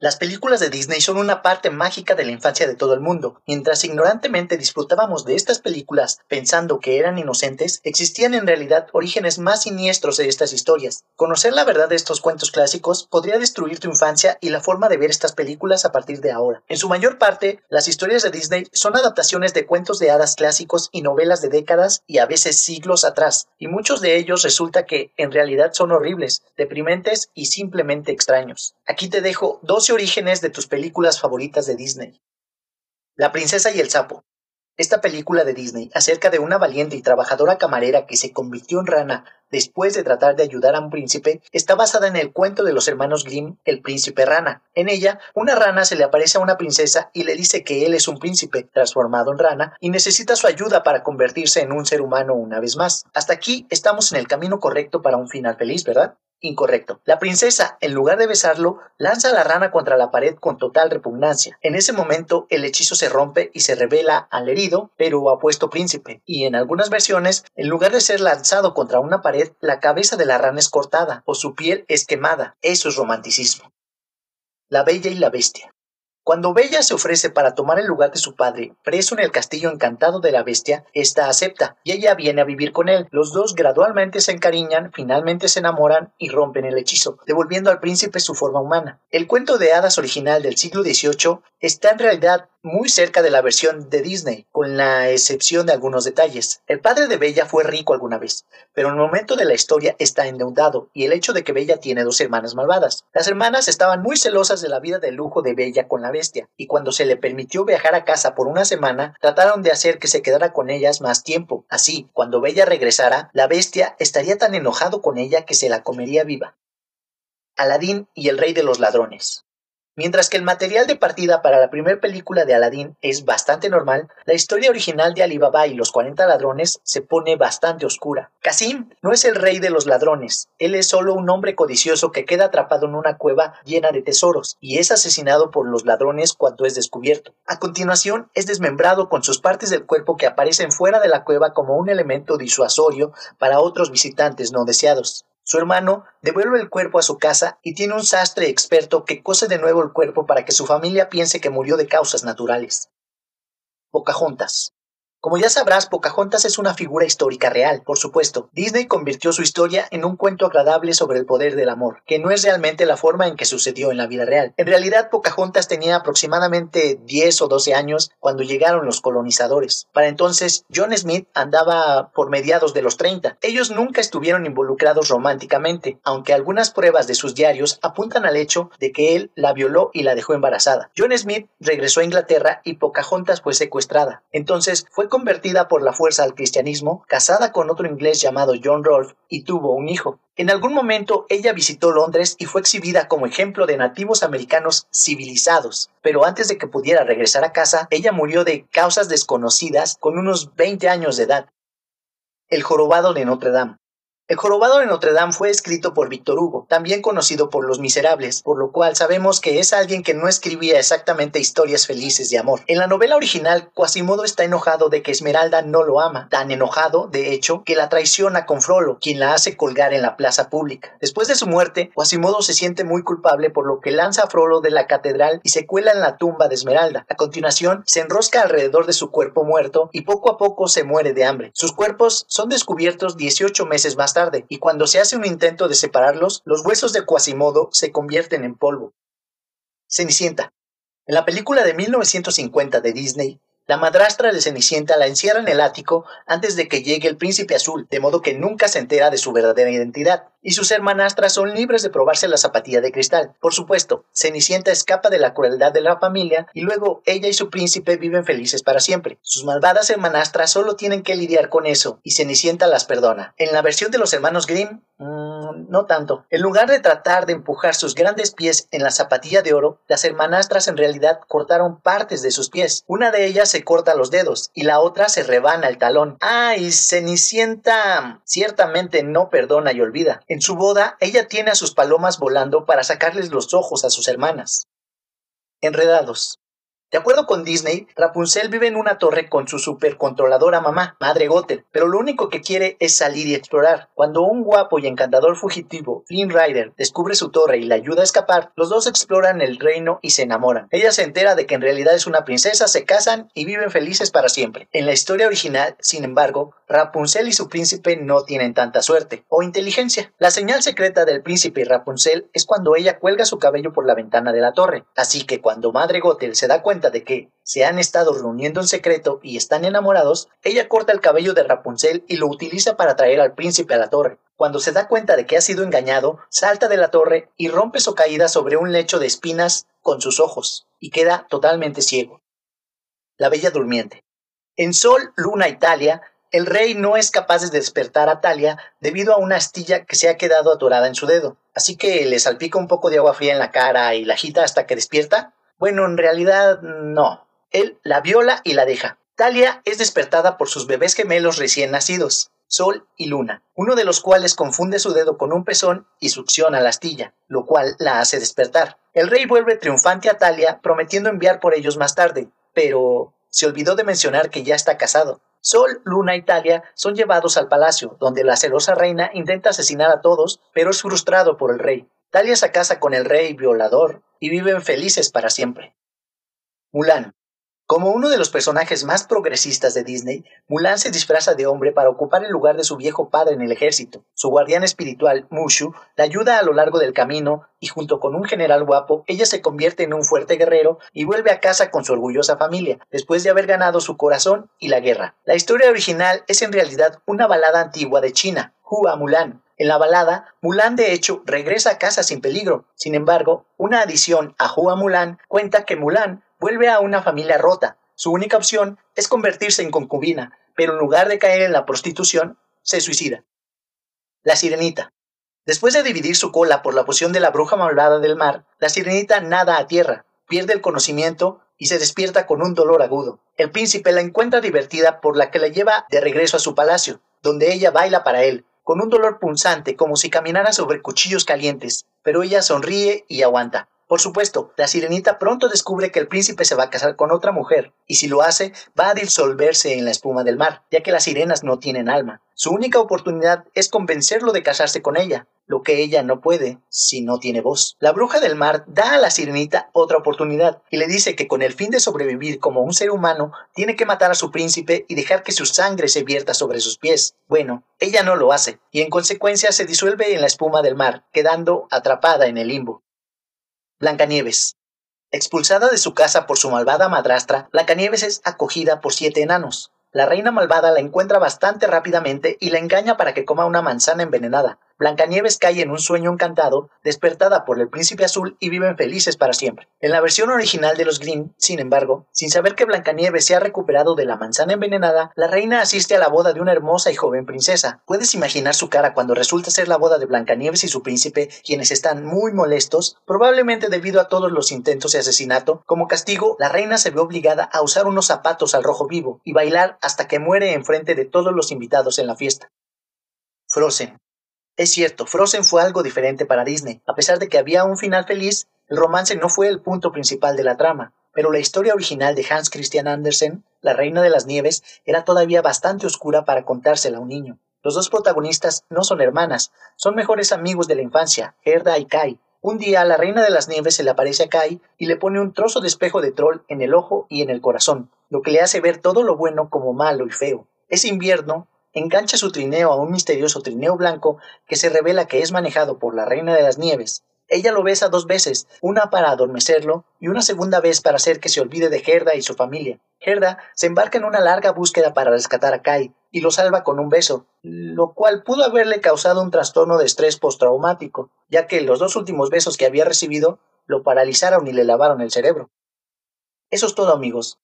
Las películas de Disney son una parte mágica de la infancia de todo el mundo. Mientras ignorantemente disfrutábamos de estas películas pensando que eran inocentes, existían en realidad orígenes más siniestros de estas historias. Conocer la verdad de estos cuentos clásicos podría destruir tu infancia y la forma de ver estas películas a partir de ahora. En su mayor parte, las historias de Disney son adaptaciones de cuentos de hadas clásicos y novelas de décadas y a veces siglos atrás, y muchos de ellos resulta que en realidad son horribles, deprimentes y simplemente extraños. Aquí te dejo dos orígenes de tus películas favoritas de Disney. La princesa y el sapo. Esta película de Disney acerca de una valiente y trabajadora camarera que se convirtió en rana después de tratar de ayudar a un príncipe está basada en el cuento de los hermanos Grimm, El príncipe rana. En ella, una rana se le aparece a una princesa y le dice que él es un príncipe transformado en rana y necesita su ayuda para convertirse en un ser humano una vez más. Hasta aquí estamos en el camino correcto para un final feliz, ¿verdad? Incorrecto. La princesa, en lugar de besarlo, lanza a la rana contra la pared con total repugnancia. En ese momento, el hechizo se rompe y se revela al herido, pero apuesto príncipe. Y en algunas versiones, en lugar de ser lanzado contra una pared, la cabeza de la rana es cortada o su piel es quemada. Eso es romanticismo. La Bella y la Bestia. Cuando Bella se ofrece para tomar el lugar de su padre, preso en el castillo encantado de la bestia, ésta acepta y ella viene a vivir con él. Los dos gradualmente se encariñan, finalmente se enamoran y rompen el hechizo, devolviendo al príncipe su forma humana. El cuento de hadas original del siglo XVIII está en realidad muy cerca de la versión de Disney, con la excepción de algunos detalles. El padre de Bella fue rico alguna vez, pero en el momento de la historia está endeudado y el hecho de que Bella tiene dos hermanas malvadas. Las hermanas estaban muy celosas de la vida de lujo de Bella con la bestia, y cuando se le permitió viajar a casa por una semana, trataron de hacer que se quedara con ellas más tiempo. Así, cuando Bella regresara, la bestia estaría tan enojado con ella que se la comería viva. Aladín y el rey de los ladrones. Mientras que el material de partida para la primera película de Aladdin es bastante normal, la historia original de Alibaba y los 40 ladrones se pone bastante oscura. Casim no es el rey de los ladrones, él es solo un hombre codicioso que queda atrapado en una cueva llena de tesoros y es asesinado por los ladrones cuando es descubierto. A continuación es desmembrado con sus partes del cuerpo que aparecen fuera de la cueva como un elemento disuasorio para otros visitantes no deseados. Su hermano devuelve el cuerpo a su casa y tiene un sastre experto que cose de nuevo el cuerpo para que su familia piense que murió de causas naturales. Pocahontas. Como ya sabrás, Pocahontas es una figura histórica real, por supuesto. Disney convirtió su historia en un cuento agradable sobre el poder del amor, que no es realmente la forma en que sucedió en la vida real. En realidad, Pocahontas tenía aproximadamente 10 o 12 años cuando llegaron los colonizadores. Para entonces, John Smith andaba por mediados de los 30. Ellos nunca estuvieron involucrados románticamente, aunque algunas pruebas de sus diarios apuntan al hecho de que él la violó y la dejó embarazada. John Smith regresó a Inglaterra y Pocahontas fue secuestrada. Entonces fue convertida por la fuerza al cristianismo, casada con otro inglés llamado John Rolfe y tuvo un hijo. En algún momento ella visitó Londres y fue exhibida como ejemplo de nativos americanos civilizados, pero antes de que pudiera regresar a casa, ella murió de causas desconocidas con unos 20 años de edad. El jorobado de Notre Dame. El jorobado de Notre Dame fue escrito por Víctor Hugo, también conocido por Los Miserables, por lo cual sabemos que es alguien que no escribía exactamente historias felices de amor. En la novela original, Quasimodo está enojado de que Esmeralda no lo ama, tan enojado, de hecho, que la traiciona con Frollo, quien la hace colgar en la plaza pública. Después de su muerte, Quasimodo se siente muy culpable por lo que lanza a Frollo de la catedral y se cuela en la tumba de Esmeralda. A continuación, se enrosca alrededor de su cuerpo muerto y poco a poco se muere de hambre. Sus cuerpos son descubiertos 18 meses más tarde y cuando se hace un intento de separarlos, los huesos de Quasimodo se convierten en polvo. Cenicienta. En la película de 1950 de Disney, la madrastra de Cenicienta la encierra en el ático antes de que llegue el príncipe azul, de modo que nunca se entera de su verdadera identidad, y sus hermanastras son libres de probarse la zapatilla de cristal. Por supuesto, Cenicienta escapa de la crueldad de la familia y luego ella y su príncipe viven felices para siempre. Sus malvadas hermanastras solo tienen que lidiar con eso, y Cenicienta las perdona. En la versión de los hermanos Grimm, mmm, no tanto. En lugar de tratar de empujar sus grandes pies en la zapatilla de oro, las hermanastras en realidad cortaron partes de sus pies. Una de ellas se corta los dedos y la otra se rebana el talón. ¡Ay, Cenicienta! Ciertamente no perdona y olvida. En su boda, ella tiene a sus palomas volando para sacarles los ojos a sus hermanas. Enredados. De acuerdo con Disney, Rapunzel vive en una torre con su supercontroladora mamá, Madre Gothel, pero lo único que quiere es salir y explorar. Cuando un guapo y encantador fugitivo, Flynn Rider, descubre su torre y le ayuda a escapar, los dos exploran el reino y se enamoran. Ella se entera de que en realidad es una princesa, se casan y viven felices para siempre. En la historia original, sin embargo, Rapunzel y su príncipe no tienen tanta suerte o inteligencia. La señal secreta del príncipe y Rapunzel es cuando ella cuelga su cabello por la ventana de la torre. Así que cuando Madre Gothel se da cuenta de que se han estado reuniendo en secreto y están enamorados, ella corta el cabello de Rapunzel y lo utiliza para traer al príncipe a la torre. Cuando se da cuenta de que ha sido engañado, salta de la torre y rompe su caída sobre un lecho de espinas con sus ojos, y queda totalmente ciego. La Bella Durmiente. En Sol, Luna, Italia, el rey no es capaz de despertar a Talia debido a una astilla que se ha quedado atorada en su dedo, así que le salpica un poco de agua fría en la cara y la agita hasta que despierta. Bueno, en realidad no. Él la viola y la deja. Talia es despertada por sus bebés gemelos recién nacidos, Sol y Luna, uno de los cuales confunde su dedo con un pezón y succiona la astilla, lo cual la hace despertar. El rey vuelve triunfante a Talia, prometiendo enviar por ellos más tarde, pero se olvidó de mencionar que ya está casado. Sol, Luna y Talia son llevados al palacio, donde la celosa reina intenta asesinar a todos, pero es frustrado por el rey. Talia se casa con el rey violador y viven felices para siempre. Mulan. Como uno de los personajes más progresistas de Disney, Mulan se disfraza de hombre para ocupar el lugar de su viejo padre en el ejército. Su guardián espiritual, Mushu, la ayuda a lo largo del camino y junto con un general guapo, ella se convierte en un fuerte guerrero y vuelve a casa con su orgullosa familia, después de haber ganado su corazón y la guerra. La historia original es en realidad una balada antigua de China, Hua Mulan, en la balada, Mulan de hecho regresa a casa sin peligro. Sin embargo, una adición a Hua Mulan cuenta que Mulan vuelve a una familia rota. Su única opción es convertirse en concubina, pero en lugar de caer en la prostitución, se suicida. La sirenita. Después de dividir su cola por la poción de la bruja malvada del mar, la sirenita nada a tierra, pierde el conocimiento y se despierta con un dolor agudo. El príncipe la encuentra divertida por la que la lleva de regreso a su palacio, donde ella baila para él, con un dolor punzante como si caminara sobre cuchillos calientes, pero ella sonríe y aguanta. Por supuesto, la sirenita pronto descubre que el príncipe se va a casar con otra mujer, y si lo hace, va a disolverse en la espuma del mar, ya que las sirenas no tienen alma. Su única oportunidad es convencerlo de casarse con ella, lo que ella no puede si no tiene voz. La bruja del mar da a la sirenita otra oportunidad y le dice que con el fin de sobrevivir como un ser humano, tiene que matar a su príncipe y dejar que su sangre se vierta sobre sus pies. Bueno, ella no lo hace, y en consecuencia se disuelve en la espuma del mar, quedando atrapada en el limbo. Blancanieves. Expulsada de su casa por su malvada madrastra, Blancanieves es acogida por siete enanos. La reina malvada la encuentra bastante rápidamente y la engaña para que coma una manzana envenenada. Blancanieves cae en un sueño encantado, despertada por el príncipe azul y viven felices para siempre. En la versión original de los Grimm, sin embargo, sin saber que Blancanieves se ha recuperado de la manzana envenenada, la reina asiste a la boda de una hermosa y joven princesa. Puedes imaginar su cara cuando resulta ser la boda de Blancanieves y su príncipe, quienes están muy molestos, probablemente debido a todos los intentos de asesinato. Como castigo, la reina se ve obligada a usar unos zapatos al rojo vivo y bailar hasta que muere en frente de todos los invitados en la fiesta. Frozen. Es cierto, Frozen fue algo diferente para Disney. A pesar de que había un final feliz, el romance no fue el punto principal de la trama, pero la historia original de Hans Christian Andersen, La Reina de las Nieves, era todavía bastante oscura para contársela a un niño. Los dos protagonistas no son hermanas, son mejores amigos de la infancia, Gerda y Kai. Un día la Reina de las Nieves se le aparece a Kai y le pone un trozo de espejo de troll en el ojo y en el corazón, lo que le hace ver todo lo bueno como malo y feo. Ese invierno, engancha su trineo a un misterioso trineo blanco que se revela que es manejado por la Reina de las Nieves. Ella lo besa dos veces, una para adormecerlo y una segunda vez para hacer que se olvide de Gerda y su familia. Gerda se embarca en una larga búsqueda para rescatar a Kai y lo salva con un beso, lo cual pudo haberle causado un trastorno de estrés postraumático, ya que los dos últimos besos que había recibido lo paralizaron y le lavaron el cerebro. Eso es todo amigos.